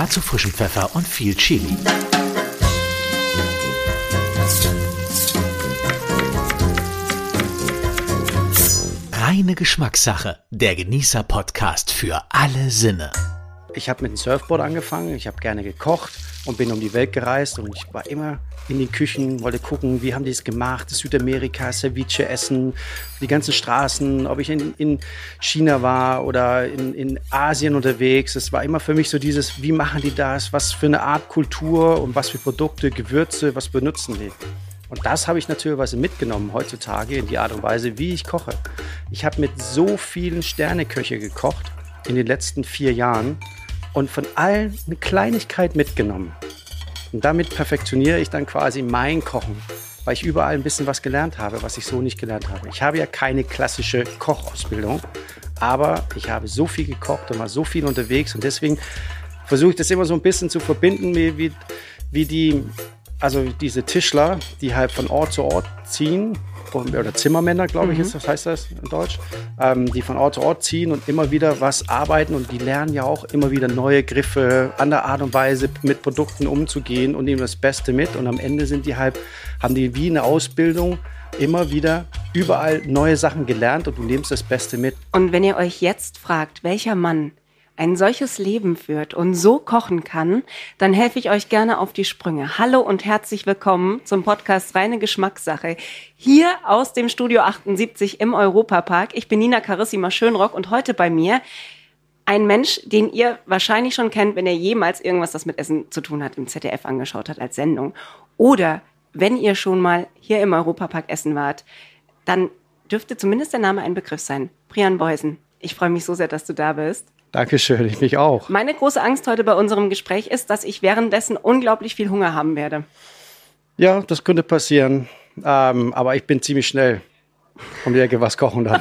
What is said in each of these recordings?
Dazu frischen Pfeffer und viel Chili. Reine Geschmackssache. Der Genießer-Podcast für alle Sinne. Ich habe mit dem Surfboard angefangen, ich habe gerne gekocht und bin um die Welt gereist und ich war immer in den Küchen, wollte gucken, wie haben die es gemacht, Südamerika, Ceviche essen, die ganzen Straßen, ob ich in, in China war oder in, in Asien unterwegs. Es war immer für mich so dieses, wie machen die das, was für eine Art Kultur und was für Produkte, Gewürze, was benutzen die. Und das habe ich natürlich mitgenommen heutzutage in die Art und Weise, wie ich koche. Ich habe mit so vielen Sterneköche gekocht in den letzten vier Jahren und von allen eine Kleinigkeit mitgenommen. Und damit perfektioniere ich dann quasi mein Kochen, weil ich überall ein bisschen was gelernt habe, was ich so nicht gelernt habe. Ich habe ja keine klassische Kochausbildung, aber ich habe so viel gekocht und war so viel unterwegs und deswegen versuche ich das immer so ein bisschen zu verbinden, wie, wie die also diese Tischler, die halt von Ort zu Ort ziehen, oder Zimmermänner, glaube ich, mhm. ist das heißt das in Deutsch, ähm, die von Ort zu Ort ziehen und immer wieder was arbeiten und die lernen ja auch immer wieder neue Griffe, andere Art und Weise mit Produkten umzugehen und nehmen das Beste mit und am Ende sind die halt, haben die wie eine Ausbildung immer wieder überall neue Sachen gelernt und du nimmst das Beste mit. Und wenn ihr euch jetzt fragt, welcher Mann ein solches Leben führt und so kochen kann, dann helfe ich euch gerne auf die Sprünge. Hallo und herzlich willkommen zum Podcast Reine Geschmackssache. Hier aus dem Studio 78 im Europapark. Ich bin Nina Carissima Schönrock und heute bei mir ein Mensch, den ihr wahrscheinlich schon kennt, wenn er jemals irgendwas, das mit Essen zu tun hat, im ZDF angeschaut hat als Sendung. Oder wenn ihr schon mal hier im Europapark essen wart, dann dürfte zumindest der Name ein Begriff sein. Brian Beusen. Ich freue mich so sehr, dass du da bist. Dankeschön, ich mich auch. Meine große Angst heute bei unserem Gespräch ist, dass ich währenddessen unglaublich viel Hunger haben werde. Ja, das könnte passieren. Ähm, aber ich bin ziemlich schnell. Um die Ecke was kochen dann.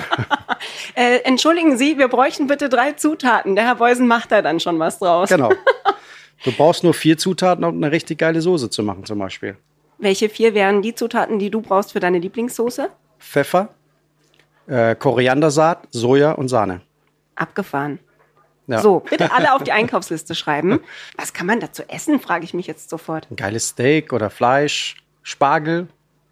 äh, entschuldigen Sie, wir bräuchten bitte drei Zutaten. Der Herr Beusen macht da dann schon was draus. Genau. Du brauchst nur vier Zutaten, um eine richtig geile Soße zu machen, zum Beispiel. Welche vier wären die Zutaten, die du brauchst für deine Lieblingssoße? Pfeffer, äh, Koriandersaat, Soja und Sahne. Abgefahren. Ja. So, bitte alle auf die Einkaufsliste schreiben. Was kann man dazu essen, frage ich mich jetzt sofort. Ein geiles Steak oder Fleisch, Spargel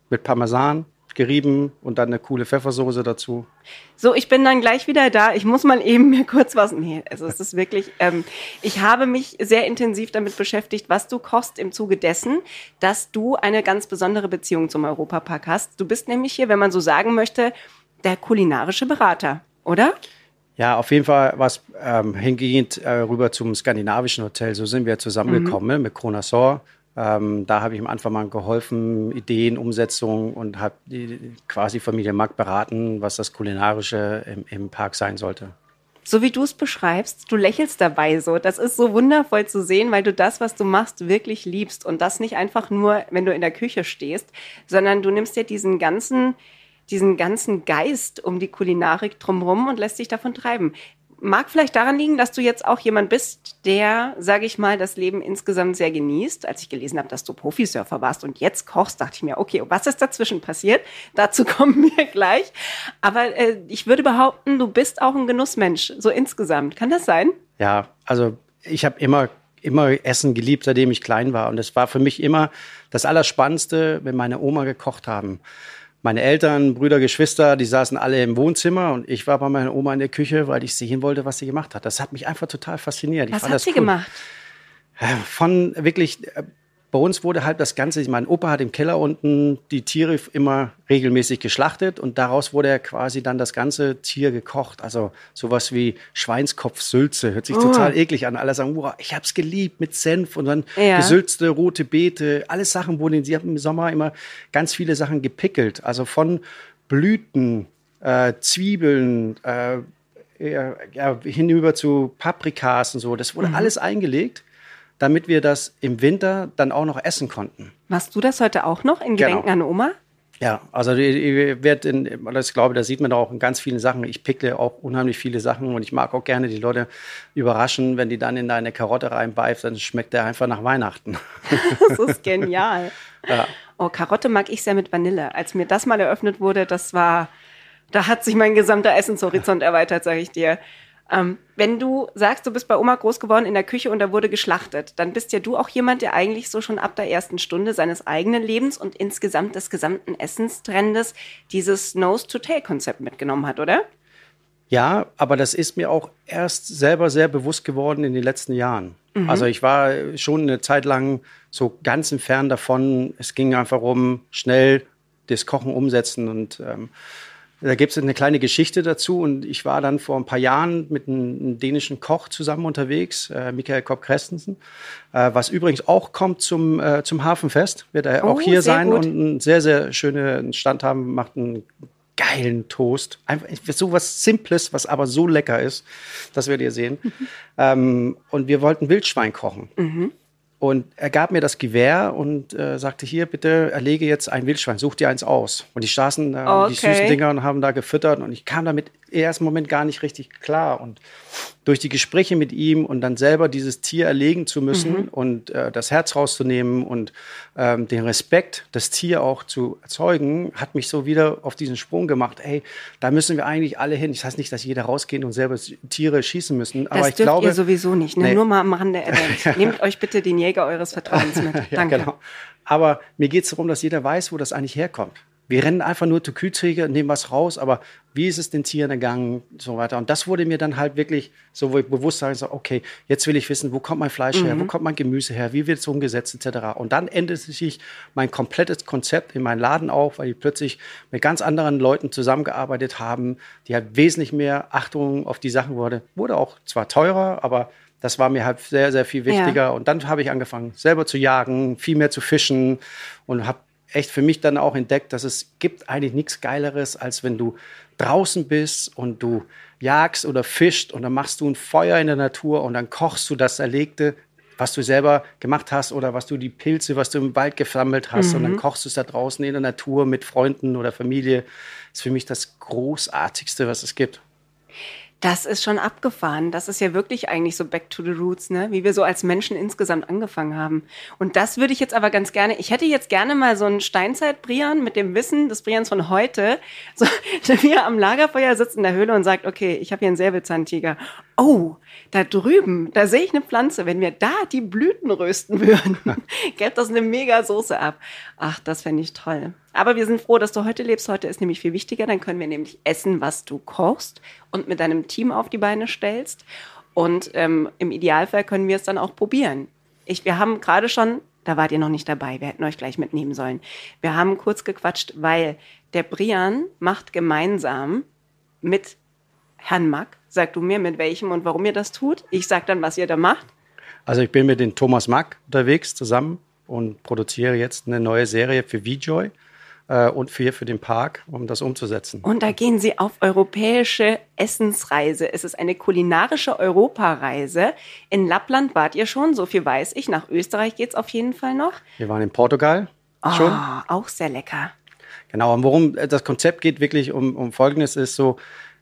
mit Parmesan gerieben und dann eine coole Pfeffersoße dazu. So, ich bin dann gleich wieder da. Ich muss mal eben mir kurz was. Nee, also es ist wirklich. Ähm, ich habe mich sehr intensiv damit beschäftigt, was du kochst im Zuge dessen, dass du eine ganz besondere Beziehung zum Europapark hast. Du bist nämlich hier, wenn man so sagen möchte, der kulinarische Berater, oder? Ja, auf jeden Fall was ähm, hingehend äh, rüber zum skandinavischen Hotel. So sind wir zusammengekommen mhm. mit Kronasor. Ähm, da habe ich am Anfang mal geholfen, Ideen, Umsetzung und habe die quasi Familie Mack beraten, was das Kulinarische im, im Park sein sollte. So wie du es beschreibst, du lächelst dabei so. Das ist so wundervoll zu sehen, weil du das, was du machst, wirklich liebst. Und das nicht einfach nur, wenn du in der Küche stehst, sondern du nimmst dir diesen ganzen diesen ganzen Geist um die Kulinarik drumherum und lässt sich davon treiben. Mag vielleicht daran liegen, dass du jetzt auch jemand bist, der, sage ich mal, das Leben insgesamt sehr genießt. Als ich gelesen habe, dass du Profisurfer warst und jetzt kochst, dachte ich mir, okay, was ist dazwischen passiert? Dazu kommen wir gleich. Aber äh, ich würde behaupten, du bist auch ein Genussmensch, so insgesamt. Kann das sein? Ja, also ich habe immer immer Essen geliebt, seitdem ich klein war. Und es war für mich immer das Allerspannendste, wenn meine Oma gekocht haben meine Eltern, Brüder, Geschwister, die saßen alle im Wohnzimmer und ich war bei meiner Oma in der Küche, weil ich sehen wollte, was sie gemacht hat. Das hat mich einfach total fasziniert. Was hat sie cool. gemacht? Von wirklich äh, bei uns wurde halt das Ganze, mein Opa hat im Keller unten die Tiere immer regelmäßig geschlachtet und daraus wurde ja quasi dann das ganze Tier gekocht. Also sowas wie Schweinskopfsülze, hört sich oh. total eklig an. Alle sagen, wow, ich hab's geliebt mit Senf und dann ja. gesülzte rote Beete, alles Sachen wurden, sie haben im Sommer immer ganz viele Sachen gepickelt. Also von Blüten, äh, Zwiebeln, äh, ja, hinüber zu Paprikas und so. Das wurde mhm. alles eingelegt damit wir das im Winter dann auch noch essen konnten. Machst du das heute auch noch in Gedenken genau. an Oma? Ja, also ich werde in, das glaube, da sieht man auch in ganz vielen Sachen. Ich pickle auch unheimlich viele Sachen und ich mag auch gerne die Leute überraschen, wenn die dann in deine Karotte reinbeißt, dann schmeckt der einfach nach Weihnachten. das ist genial. ja. Oh, Karotte mag ich sehr mit Vanille. Als mir das mal eröffnet wurde, das war, da hat sich mein gesamter Essenshorizont erweitert, sage ich dir. Ähm, wenn du sagst, du bist bei Oma groß geworden in der Küche und da wurde geschlachtet, dann bist ja du auch jemand, der eigentlich so schon ab der ersten Stunde seines eigenen Lebens und insgesamt des gesamten Essenstrendes dieses Nose-to-Tail-Konzept mitgenommen hat, oder? Ja, aber das ist mir auch erst selber sehr bewusst geworden in den letzten Jahren. Mhm. Also ich war schon eine Zeit lang so ganz entfernt davon. Es ging einfach um schnell das Kochen umsetzen und ähm, da gibt es eine kleine Geschichte dazu und ich war dann vor ein paar Jahren mit einem, einem dänischen Koch zusammen unterwegs, äh, Michael Kopp Christensen, äh, was übrigens auch kommt zum, äh, zum Hafenfest, wird er oh, auch hier sein gut. und einen sehr, sehr schönen Stand haben, macht einen geilen Toast. Einfach so was Simples, was aber so lecker ist. Das werdet ihr sehen. Mhm. Ähm, und wir wollten Wildschwein kochen. Mhm. Und er gab mir das Gewehr und äh, sagte, hier, bitte erlege jetzt ein Wildschwein, such dir eins aus. Und die saßen da, okay. die süßen Dinger und haben da gefüttert und ich kam damit ersten Moment gar nicht richtig klar. Und durch die Gespräche mit ihm und dann selber dieses Tier erlegen zu müssen mhm. und äh, das Herz rauszunehmen und ähm, den Respekt, das Tier auch zu erzeugen, hat mich so wieder auf diesen Sprung gemacht. Ey, da müssen wir eigentlich alle hin. Das heißt nicht, dass jeder rausgehen und selber Tiere schießen müssen. Das aber ich glaube, ihr sowieso nicht. Ne? Nee. Nur mal am Rande erwähnt. Nehmt euch bitte den Jäger eures Vertrauens mit. Danke. ja, genau. Aber mir geht es darum, dass jeder weiß, wo das eigentlich herkommt. Wir rennen einfach nur zur Kühlträger, nehmen was raus, aber wie ist es den Tieren ergangen, so weiter. Und das wurde mir dann halt wirklich so, wo ich bewusst sage, so, okay, jetzt will ich wissen, wo kommt mein Fleisch her, mhm. wo kommt mein Gemüse her, wie wird es umgesetzt, etc. Und dann ändert sich mein komplettes Konzept in meinen Laden auf, weil ich plötzlich mit ganz anderen Leuten zusammengearbeitet haben, die halt wesentlich mehr Achtung auf die Sachen wurde. Wurde auch zwar teurer, aber das war mir halt sehr, sehr viel wichtiger. Ja. Und dann habe ich angefangen, selber zu jagen, viel mehr zu fischen und habe echt für mich dann auch entdeckt, dass es gibt eigentlich nichts Geileres, als wenn du draußen bist und du jagst oder fischst und dann machst du ein Feuer in der Natur und dann kochst du das Erlegte, was du selber gemacht hast oder was du die Pilze, was du im Wald gesammelt hast mhm. und dann mhm. kochst du es da draußen in der Natur mit Freunden oder Familie. Das ist für mich das Großartigste, was es gibt. Das ist schon abgefahren. Das ist ja wirklich eigentlich so back to the roots, ne? Wie wir so als Menschen insgesamt angefangen haben. Und das würde ich jetzt aber ganz gerne, ich hätte jetzt gerne mal so einen Steinzeit-Brian mit dem Wissen des Brians von heute, so, wie er am Lagerfeuer sitzt in der Höhle und sagt, okay, ich habe hier einen Säbelzahntiger. Oh, da drüben, da sehe ich eine Pflanze. Wenn wir da die Blüten rösten würden, gäbe das eine mega Soße ab. Ach, das fände ich toll. Aber wir sind froh, dass du heute lebst. Heute ist nämlich viel wichtiger. Dann können wir nämlich essen, was du kochst und mit deinem Team auf die Beine stellst. Und ähm, im Idealfall können wir es dann auch probieren. Ich, wir haben gerade schon, da wart ihr noch nicht dabei, wir hätten euch gleich mitnehmen sollen. Wir haben kurz gequatscht, weil der Brian macht gemeinsam mit Herrn Mack, sag du mir, mit welchem und warum ihr das tut. Ich sag dann, was ihr da macht. Also ich bin mit dem Thomas Mack unterwegs zusammen und produziere jetzt eine neue Serie für VJoy äh, und für, für den Park, um das umzusetzen. Und da gehen Sie auf europäische Essensreise. Es ist eine kulinarische Europareise. In Lappland wart ihr schon, so viel weiß ich. Nach Österreich geht es auf jeden Fall noch. Wir waren in Portugal oh, schon. Auch sehr lecker. Genau, und worum das Konzept geht wirklich um, um Folgendes ist so,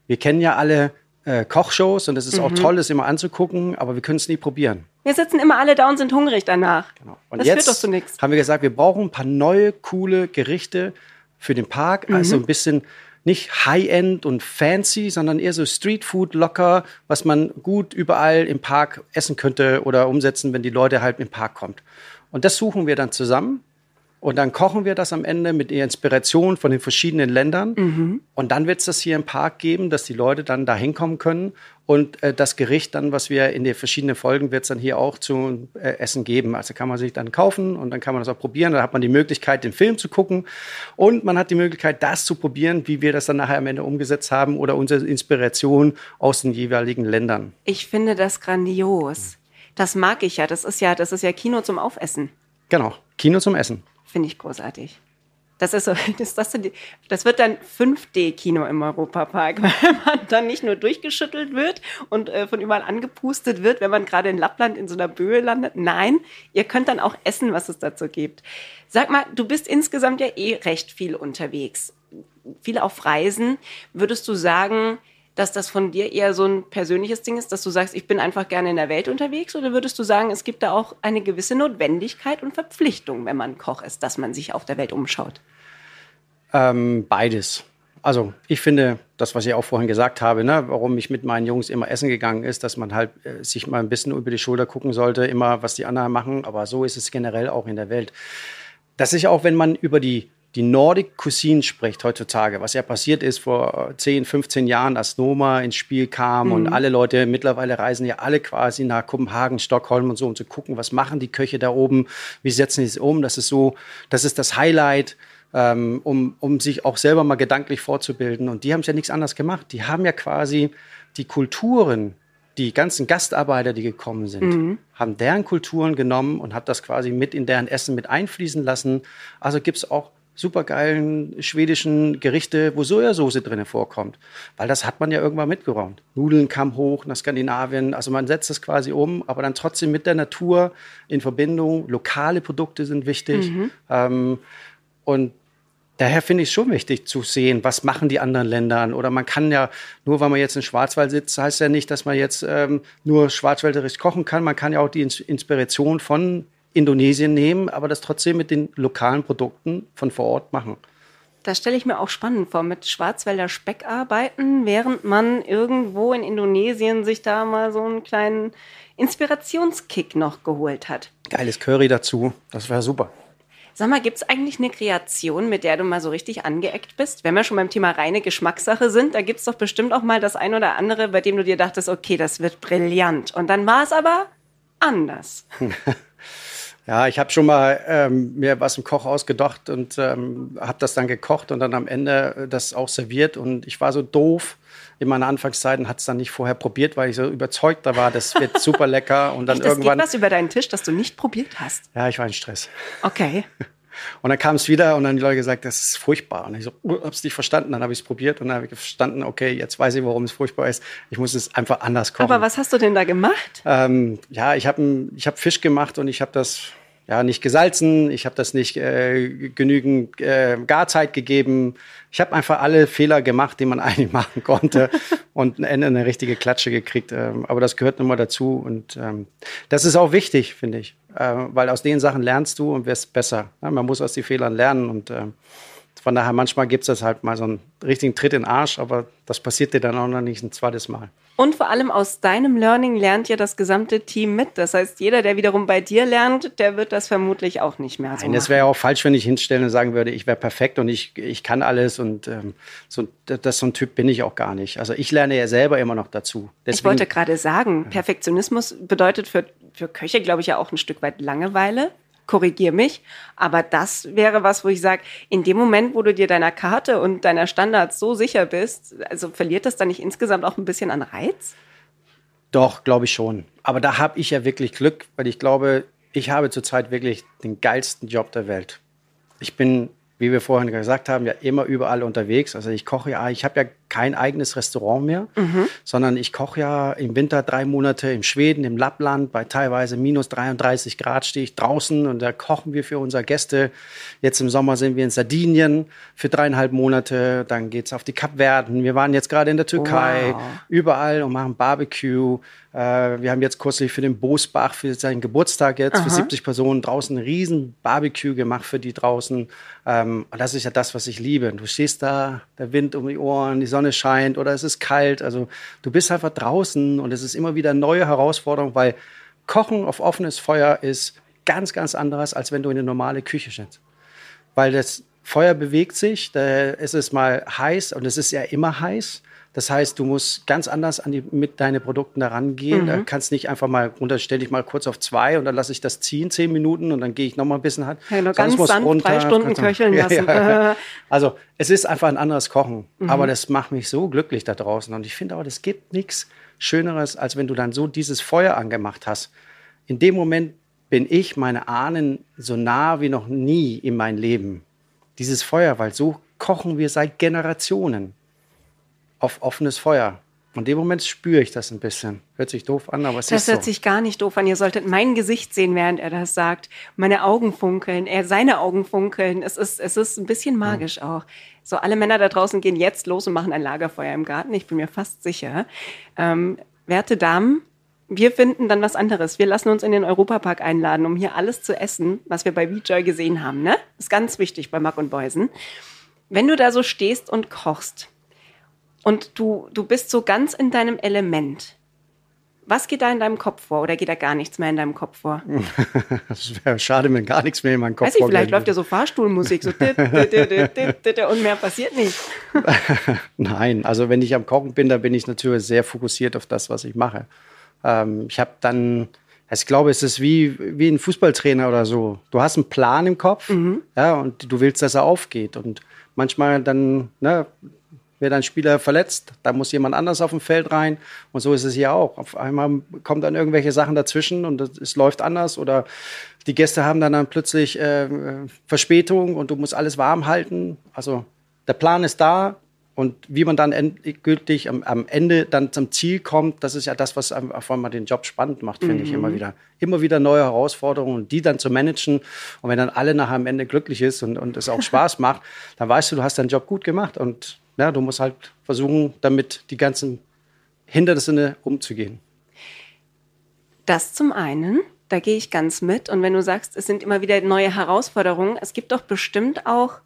wir kennen ja alle äh, Kochshows und es ist mhm. auch toll, das immer anzugucken, aber wir können es nie probieren. Wir sitzen immer alle da und sind hungrig danach. Genau. Und das jetzt führt doch zu nichts. Haben wir gesagt, wir brauchen ein paar neue, coole Gerichte für den Park. Mhm. Also ein bisschen nicht High-End und fancy, sondern eher so Street-Food locker, was man gut überall im Park essen könnte oder umsetzen, wenn die Leute halt im Park kommt. Und das suchen wir dann zusammen und dann kochen wir das am Ende mit der Inspiration von den verschiedenen Ländern. Mhm. Und dann wird es das hier im Park geben, dass die Leute dann da hinkommen können. Und äh, das Gericht dann, was wir in den verschiedenen Folgen, wird es dann hier auch zu äh, essen geben. Also kann man sich dann kaufen und dann kann man das auch probieren. Dann hat man die Möglichkeit, den Film zu gucken. Und man hat die Möglichkeit, das zu probieren, wie wir das dann nachher am Ende umgesetzt haben oder unsere Inspiration aus den jeweiligen Ländern. Ich finde das grandios. Das mag ich ja. Das ist ja, das ist ja Kino zum Aufessen. Genau, Kino zum Essen. Finde ich großartig. Das ist so, das, das, das wird dann 5D-Kino im Europapark, weil man dann nicht nur durchgeschüttelt wird und äh, von überall angepustet wird, wenn man gerade in Lappland in so einer Böe landet. Nein, ihr könnt dann auch essen, was es dazu gibt. Sag mal, du bist insgesamt ja eh recht viel unterwegs, viel auf Reisen. Würdest du sagen, dass das von dir eher so ein persönliches Ding ist, dass du sagst, ich bin einfach gerne in der Welt unterwegs? Oder würdest du sagen, es gibt da auch eine gewisse Notwendigkeit und Verpflichtung, wenn man Koch ist, dass man sich auf der Welt umschaut? Ähm, beides. Also ich finde, das, was ich auch vorhin gesagt habe, ne, warum ich mit meinen Jungs immer essen gegangen ist, dass man halt äh, sich mal ein bisschen über die Schulter gucken sollte, immer was die anderen machen. Aber so ist es generell auch in der Welt. Das ist auch, wenn man über die die Nordic Cuisine spricht heutzutage, was ja passiert ist vor 10, 15 Jahren, als Noma ins Spiel kam mhm. und alle Leute mittlerweile reisen ja alle quasi nach Kopenhagen, Stockholm und so, um zu gucken, was machen die Köche da oben, wie setzen die es um. Das ist so, das ist das Highlight. Ähm, um, um sich auch selber mal gedanklich vorzubilden. Und die haben es ja nichts anderes gemacht. Die haben ja quasi die Kulturen, die ganzen Gastarbeiter, die gekommen sind, mhm. haben deren Kulturen genommen und hat das quasi mit in deren Essen mit einfließen lassen. Also gibt es auch supergeilen schwedischen Gerichte, wo Sojasauce drin vorkommt. Weil das hat man ja irgendwann mitgeräumt. Nudeln kamen hoch nach Skandinavien. Also man setzt das quasi um, aber dann trotzdem mit der Natur in Verbindung. Lokale Produkte sind wichtig. Mhm. Ähm, und Daher finde ich es schon wichtig zu sehen, was machen die anderen Länder. Oder man kann ja, nur weil man jetzt in Schwarzwald sitzt, heißt ja nicht, dass man jetzt ähm, nur schwarzwälderisch kochen kann. Man kann ja auch die Inspiration von Indonesien nehmen, aber das trotzdem mit den lokalen Produkten von vor Ort machen. Das stelle ich mir auch spannend vor, mit Schwarzwälder Speck arbeiten, während man irgendwo in Indonesien sich da mal so einen kleinen Inspirationskick noch geholt hat. Geiles Curry dazu, das wäre super. Sag mal, gibt es eigentlich eine Kreation, mit der du mal so richtig angeeckt bist? Wenn wir schon beim Thema reine Geschmackssache sind, da gibt es doch bestimmt auch mal das ein oder andere, bei dem du dir dachtest, okay, das wird brillant. Und dann war es aber anders. Ja, ich habe schon mal ähm, mir was im Kochhaus gedacht und ähm, habe das dann gekocht und dann am Ende äh, das auch serviert. Und ich war so doof in meiner Anfangszeit und hat es dann nicht vorher probiert, weil ich so überzeugt da war, das wird super lecker. Und dann Echt, das irgendwann. Geht was über deinen Tisch, das du nicht probiert hast? Ja, ich war in Stress. Okay. Und dann kam es wieder und dann die Leute gesagt, das ist furchtbar. Und ich so, oh, hab's nicht verstanden. Dann habe ich es probiert und dann habe ich verstanden, okay, jetzt weiß ich, warum es furchtbar ist. Ich muss es einfach anders kochen. Aber was hast du denn da gemacht? Ähm, ja, ich habe ich hab Fisch gemacht und ich habe das ja nicht gesalzen. Ich habe das nicht äh, genügend äh, Garzeit gegeben. Ich habe einfach alle Fehler gemacht, die man eigentlich machen konnte und am Ende eine richtige Klatsche gekriegt. Ähm, aber das gehört nun mal dazu und ähm, das ist auch wichtig, finde ich äh, weil aus den Sachen lernst du und wirst besser. Ja, man muss aus den Fehlern lernen und äh, von daher manchmal gibt es das halt mal so einen richtigen Tritt in den Arsch, aber das passiert dir dann auch noch nicht ein zweites Mal. Und vor allem aus deinem Learning lernt ja das gesamte Team mit. Das heißt, jeder, der wiederum bei dir lernt, der wird das vermutlich auch nicht mehr so Nein, das wäre ja auch falsch, wenn ich hinstellen und sagen würde, ich wäre perfekt und ich, ich kann alles und ähm, so, das, so ein Typ bin ich auch gar nicht. Also ich lerne ja selber immer noch dazu. Deswegen, ich wollte gerade sagen, Perfektionismus bedeutet für, für Köche, glaube ich, ja auch ein Stück weit Langeweile korrigier mich. Aber das wäre was, wo ich sage, in dem Moment, wo du dir deiner Karte und deiner Standards so sicher bist, also verliert das dann nicht insgesamt auch ein bisschen an Reiz? Doch, glaube ich schon. Aber da habe ich ja wirklich Glück, weil ich glaube, ich habe zurzeit wirklich den geilsten Job der Welt. Ich bin wie wir vorhin gesagt haben, ja immer überall unterwegs. Also ich koche ja, ich habe ja kein eigenes Restaurant mehr, mhm. sondern ich koche ja im Winter drei Monate in Schweden, im Lappland, bei teilweise minus 33 Grad stehe ich draußen und da kochen wir für unsere Gäste. Jetzt im Sommer sind wir in Sardinien für dreieinhalb Monate, dann geht es auf die Kapverden. Wir waren jetzt gerade in der Türkei, wow. überall und machen Barbecue. Äh, wir haben jetzt kürzlich für den Bosbach, für seinen Geburtstag jetzt, Aha. für 70 Personen draußen ein riesen Barbecue gemacht für die draußen. Ähm, und das ist ja das, was ich liebe. Du stehst da, der Wind um die Ohren, die Sonne scheint oder es ist kalt. Also du bist einfach draußen und es ist immer wieder neue Herausforderung, weil Kochen auf offenes Feuer ist ganz, ganz anderes, als wenn du in eine normale Küche sitzt. Weil das Feuer bewegt sich, da ist es mal heiß und es ist ja immer heiß. Das heißt, du musst ganz anders an die, mit deinen Produkten da rangehen. Mhm. Da kannst nicht einfach mal runter, stell dich mal kurz auf zwei und dann lasse ich das ziehen, zehn Minuten und dann gehe ich noch mal ein bisschen hart. Ja, nur ganz sanft runter, drei Stunden köcheln lassen. Ja, also es ist einfach ein anderes Kochen. Mhm. Aber das macht mich so glücklich da draußen. Und ich finde aber, es gibt nichts Schöneres, als wenn du dann so dieses Feuer angemacht hast. In dem Moment bin ich meine Ahnen so nah wie noch nie in mein Leben. Dieses Feuer, weil so kochen wir seit Generationen auf offenes Feuer. Und in dem Moment spüre ich das ein bisschen. Hört sich doof an, aber es das ist so. Das hört sich gar nicht doof an. Ihr solltet mein Gesicht sehen, während er das sagt. Meine Augen funkeln, er seine Augen funkeln. Es ist, es ist ein bisschen magisch ja. auch. So, alle Männer da draußen gehen jetzt los und machen ein Lagerfeuer im Garten. Ich bin mir fast sicher. Ähm, werte Damen, wir finden dann was anderes. Wir lassen uns in den Europapark einladen, um hier alles zu essen, was wir bei VJoy gesehen haben. Ne? Ist ganz wichtig bei Mack und Beusen. Wenn du da so stehst und kochst, und du, du bist so ganz in deinem Element. Was geht da in deinem Kopf vor oder geht da gar nichts mehr in deinem Kopf vor? Es wäre schade, wenn gar nichts mehr in meinem Kopf Weiß ich, vielleicht läuft ja so Fahrstuhlmusik, so dit, dit, dit, und mehr passiert nicht. Nein, also wenn ich am Kochen bin, dann bin ich natürlich sehr fokussiert auf das, was ich mache. Ähm, ich habe dann, ich glaube, es ist wie, wie ein Fußballtrainer oder so. Du hast einen Plan im Kopf, ja, und du willst, dass er aufgeht. Und manchmal dann, ne, wird ein Spieler verletzt, da muss jemand anders auf dem Feld rein. Und so ist es hier auch. Auf einmal kommen dann irgendwelche Sachen dazwischen und es, läuft anders oder die Gäste haben dann, dann plötzlich äh, Verspätung und du musst alles warm halten. Also der Plan ist da und wie man dann endgültig am, am Ende dann zum Ziel kommt, das ist ja das, was einfach mal den Job spannend macht, finde ich immer wieder. Immer wieder neue Herausforderungen und die dann zu managen. Und wenn dann alle nachher am Ende glücklich ist und, und es auch Spaß macht, dann weißt du, du hast deinen Job gut gemacht und ja, du musst halt versuchen, damit die ganzen Hindernisse umzugehen. Das zum einen, da gehe ich ganz mit. Und wenn du sagst, es sind immer wieder neue Herausforderungen, es gibt doch bestimmt auch,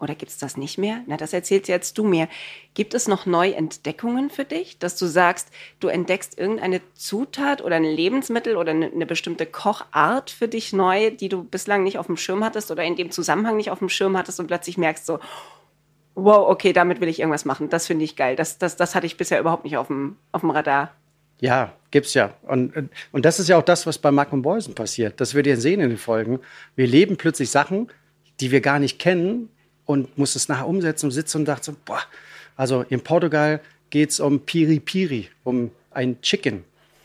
oder gibt es das nicht mehr? Na, das erzählst jetzt du mir. Gibt es noch Neuentdeckungen für dich, dass du sagst, du entdeckst irgendeine Zutat oder ein Lebensmittel oder eine, eine bestimmte Kochart für dich neu, die du bislang nicht auf dem Schirm hattest oder in dem Zusammenhang nicht auf dem Schirm hattest und plötzlich merkst so, wow, okay, damit will ich irgendwas machen. Das finde ich geil. Das, das, das hatte ich bisher überhaupt nicht auf dem, auf dem Radar. Ja, gibt's ja. Und, und das ist ja auch das, was bei Mark und Boysen passiert. Das werdet ihr sehen in den Folgen. Wir leben plötzlich Sachen, die wir gar nicht kennen und muss es nachher umsetzen und sitzen und dachte so, boah, also in Portugal geht's um Piri Piri, um ein Chicken.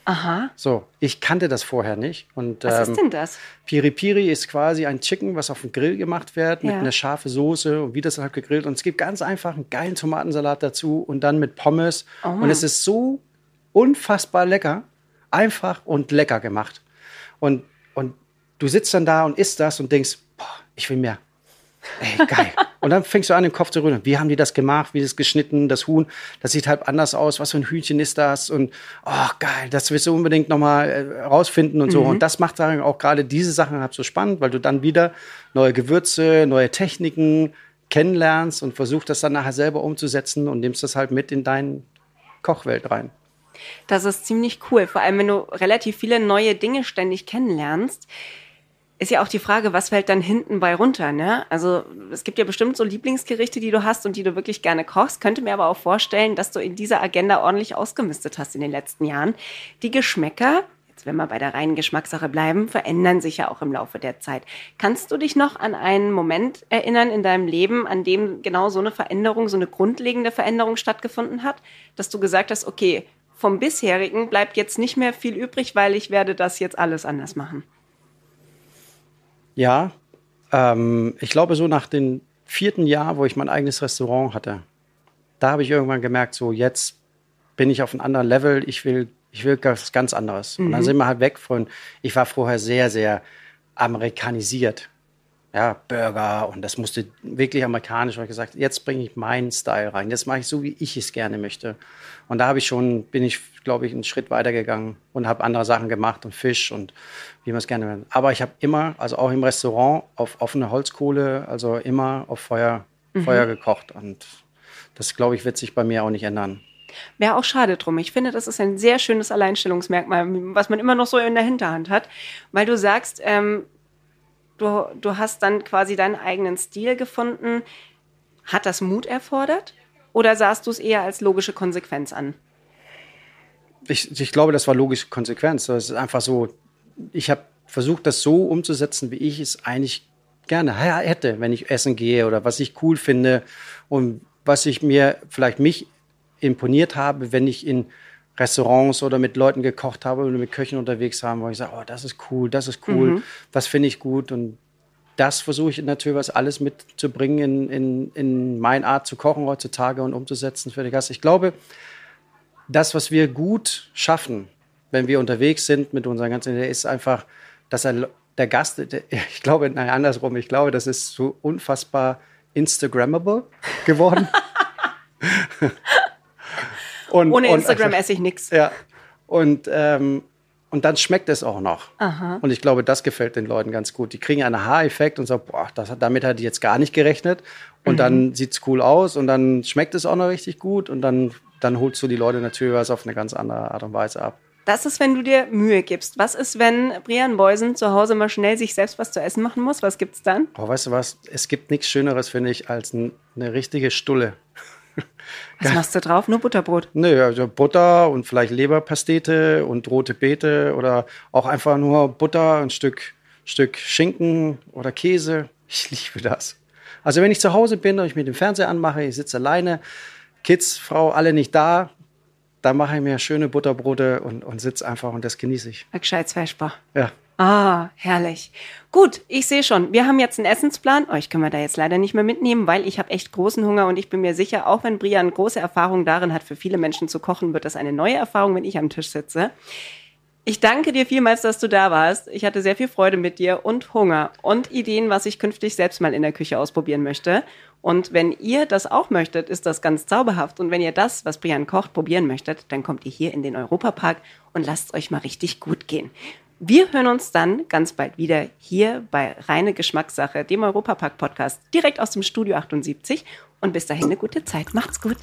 Aha. So, ich kannte das vorher nicht. Und, Was ähm, ist denn das? Piri Piri ist quasi ein Chicken, was auf dem Grill gemacht wird, mit Ja. einer scharfen Soße und wie das halt gegrillt. Und es gibt ganz einfach einen geilen Tomatensalat dazu und dann mit Pommes. Oh. Und es ist so unfassbar lecker, einfach und lecker gemacht. Und, und du sitzt dann da und isst das und denkst, boah, ich will mehr. Ey, geil. Und dann fängst du an, den Kopf zu rühren. Wie haben die das gemacht? Wie ist es geschnitten? Das Huhn, das sieht halt anders aus. Was für ein Hühnchen ist das? Und, oh, geil, das willst du unbedingt nochmal äh, rausfinden und so. Und das macht dann auch gerade diese Sachen halt so spannend, weil du dann wieder neue Gewürze, neue Techniken kennenlernst und versuchst das dann nachher selber umzusetzen und nimmst das halt mit in deine Kochwelt rein. Das ist ziemlich cool. Vor allem, wenn du relativ viele neue Dinge ständig kennenlernst, ist ja auch die Frage, was fällt dann hinten bei runter, ne? Also, es gibt ja bestimmt so Lieblingsgerichte, die du hast und die du wirklich gerne kochst. Könnte mir aber auch vorstellen, dass du in dieser Agenda ordentlich ausgemistet hast in den letzten Jahren. Die Geschmäcker, jetzt wenn wir bei der reinen Geschmackssache bleiben, verändern sich ja auch im Laufe der Zeit. Kannst du dich noch an einen Moment erinnern in deinem Leben, an dem genau so eine Veränderung, so eine grundlegende Veränderung stattgefunden hat, dass du gesagt hast, okay, vom bisherigen bleibt jetzt nicht mehr viel übrig, weil ich werde das jetzt alles anders machen. Ja, ähm, ich glaube so nach dem vierten Jahr, wo ich mein eigenes Restaurant hatte, da habe ich irgendwann gemerkt, so jetzt bin ich auf einem anderen Level, ich will, ich will was ganz anderes. Und dann sind wir halt weg von, ich war vorher sehr, sehr amerikanisiert. Ja, Burger und das musste wirklich amerikanisch. Und ich gesagt, jetzt bringe ich meinen Style rein. Jetzt mache ich so, wie ich es gerne möchte. Und da habe ich schon, bin ich, glaube ich, einen Schritt weiter gegangen und habe andere Sachen gemacht und Fisch und wie man es gerne will. Aber ich habe immer, also auch im Restaurant, auf offene Holzkohle, also immer auf Feuer, Feuer gekocht. Und das, glaube ich, wird sich bei mir auch nicht ändern. Wäre auch schade drum. Ich finde, das ist ein sehr schönes Alleinstellungsmerkmal, was man immer noch so in der Hinterhand hat, weil du sagst, ähm, du, du hast dann quasi deinen eigenen Stil gefunden. Hat das Mut erfordert? Oder sahst du es eher als logische Konsequenz an? ich, ich glaube, das war logische Konsequenz. Das ist einfach so, ich habe versucht, das so umzusetzen, wie ich es eigentlich gerne hätte, wenn ich essen gehe oder was ich cool finde und was ich mir vielleicht mich imponiert habe, wenn ich in Restaurants oder mit Leuten gekocht habe oder mit Köchen unterwegs haben, wo ich sage, oh, das ist cool, das ist cool, das finde ich gut und das versuche ich natürlich was alles mitzubringen in, in, in meine Art zu kochen heutzutage und umzusetzen für die Gast. Ich glaube, das, was wir gut schaffen, wenn wir unterwegs sind mit unserer ganzen Idee, ist einfach, dass er, der Gast, der, ich glaube, nein, andersrum, ich glaube, das ist so unfassbar Instagrammable geworden. und, Ohne und Instagram esse ich nichts. ja. Und ähm, und dann schmeckt es auch noch. Aha. Und ich glaube, das gefällt den Leuten ganz gut. Die kriegen einen Aha-Effekt und sagen, boah, das, hat- damit hatte ich jetzt gar nicht gerechnet. Und dann sieht's cool aus und dann schmeckt es auch noch richtig gut und dann, dann holst du die Leute natürlich was auf eine ganz andere Art und Weise ab. Das ist, wenn du dir Mühe gibst. Was ist, wenn Brian Beusen zu Hause mal schnell sich selbst was zu essen machen muss? Was gibt's dann? Aber weißt du was? Es gibt nichts Schöneres, finde ich, als ein, eine richtige Stulle. Was machst du drauf? Nur Butterbrot. Nö, also Butter und vielleicht Leberpastete und rote Beete oder auch einfach nur Butter, ein Stück, Stück Schinken oder Käse. Ich liebe das. Also wenn ich zu Hause bin und ich mir den Fernseher anmache, ich sitze alleine, Kids, Frau, alle nicht da, dann mache ich mir schöne Butterbrote und, und sitze einfach und das genieße ich. Ein gescheites Fleischbar. Ja. Ah, herrlich. Gut, ich sehe schon. Wir haben jetzt einen Essensplan. Euch können wir da jetzt leider nicht mehr mitnehmen, weil ich habe echt großen Hunger und ich bin mir sicher, auch wenn Brian große Erfahrung darin hat, für viele Menschen zu kochen, wird das eine neue Erfahrung, wenn ich am Tisch sitze. Ich danke dir vielmals, dass du da warst. Ich hatte sehr viel Freude mit dir und Hunger und Ideen, was ich künftig selbst mal in der Küche ausprobieren möchte. Und wenn ihr das auch möchtet, ist das ganz zauberhaft. Und wenn ihr das, was Brian kocht, probieren möchtet, dann kommt ihr hier in den Europapark und lasst euch mal richtig gut gehen. Wir hören uns dann ganz bald wieder hier bei Reine Geschmackssache, dem Europapark-Podcast, direkt aus dem Studio 78. Und bis dahin eine gute Zeit. Macht's gut.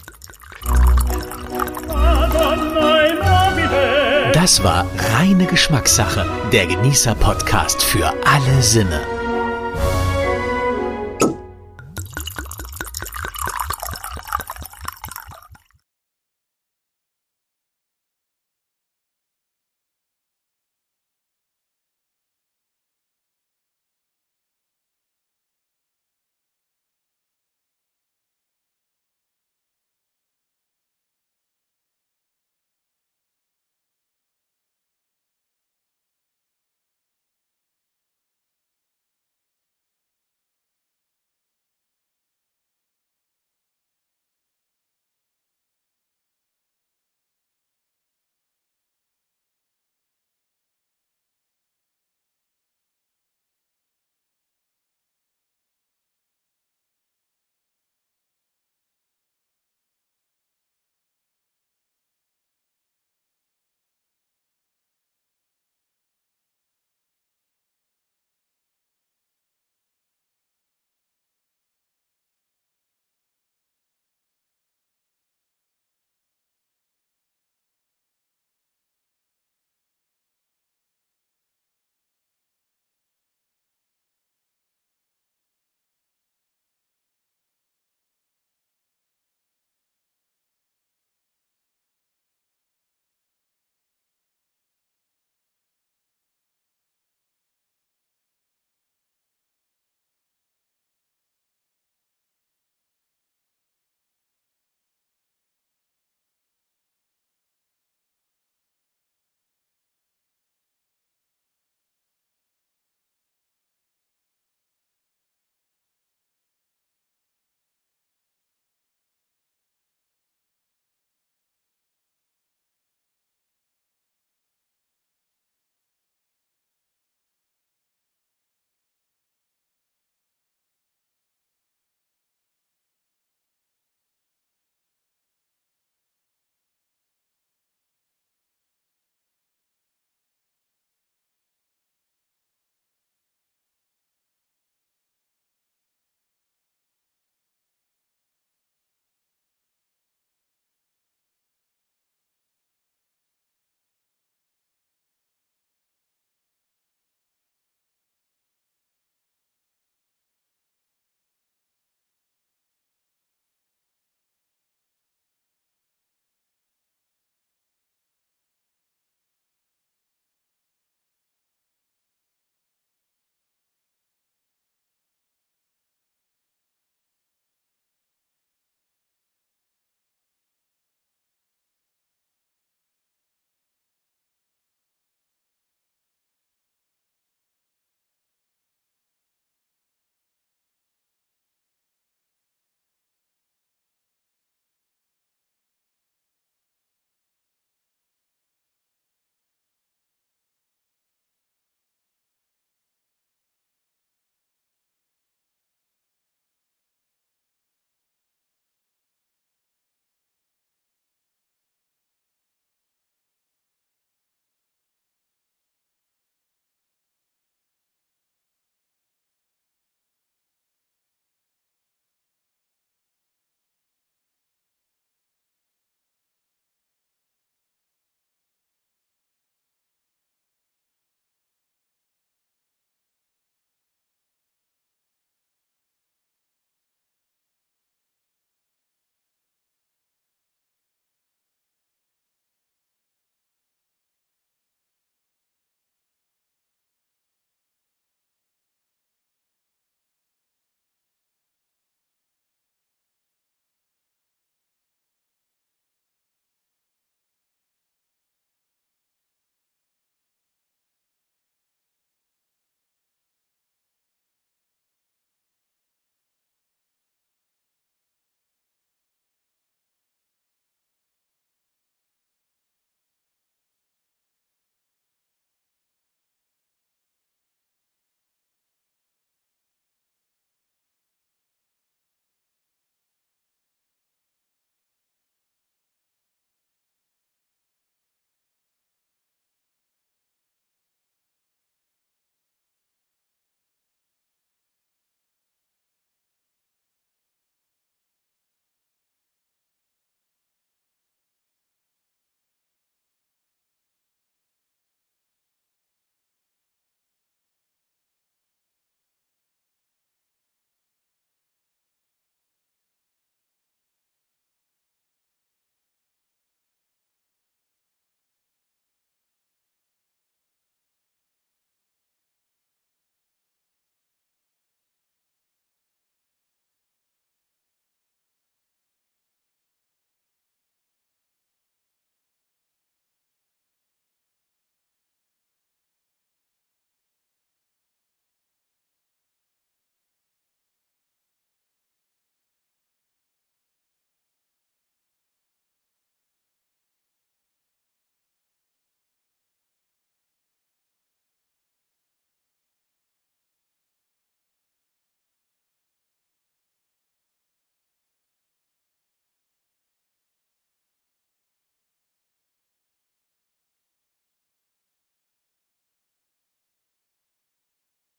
Das war Reine Geschmackssache, der Genießer-Podcast für alle Sinne.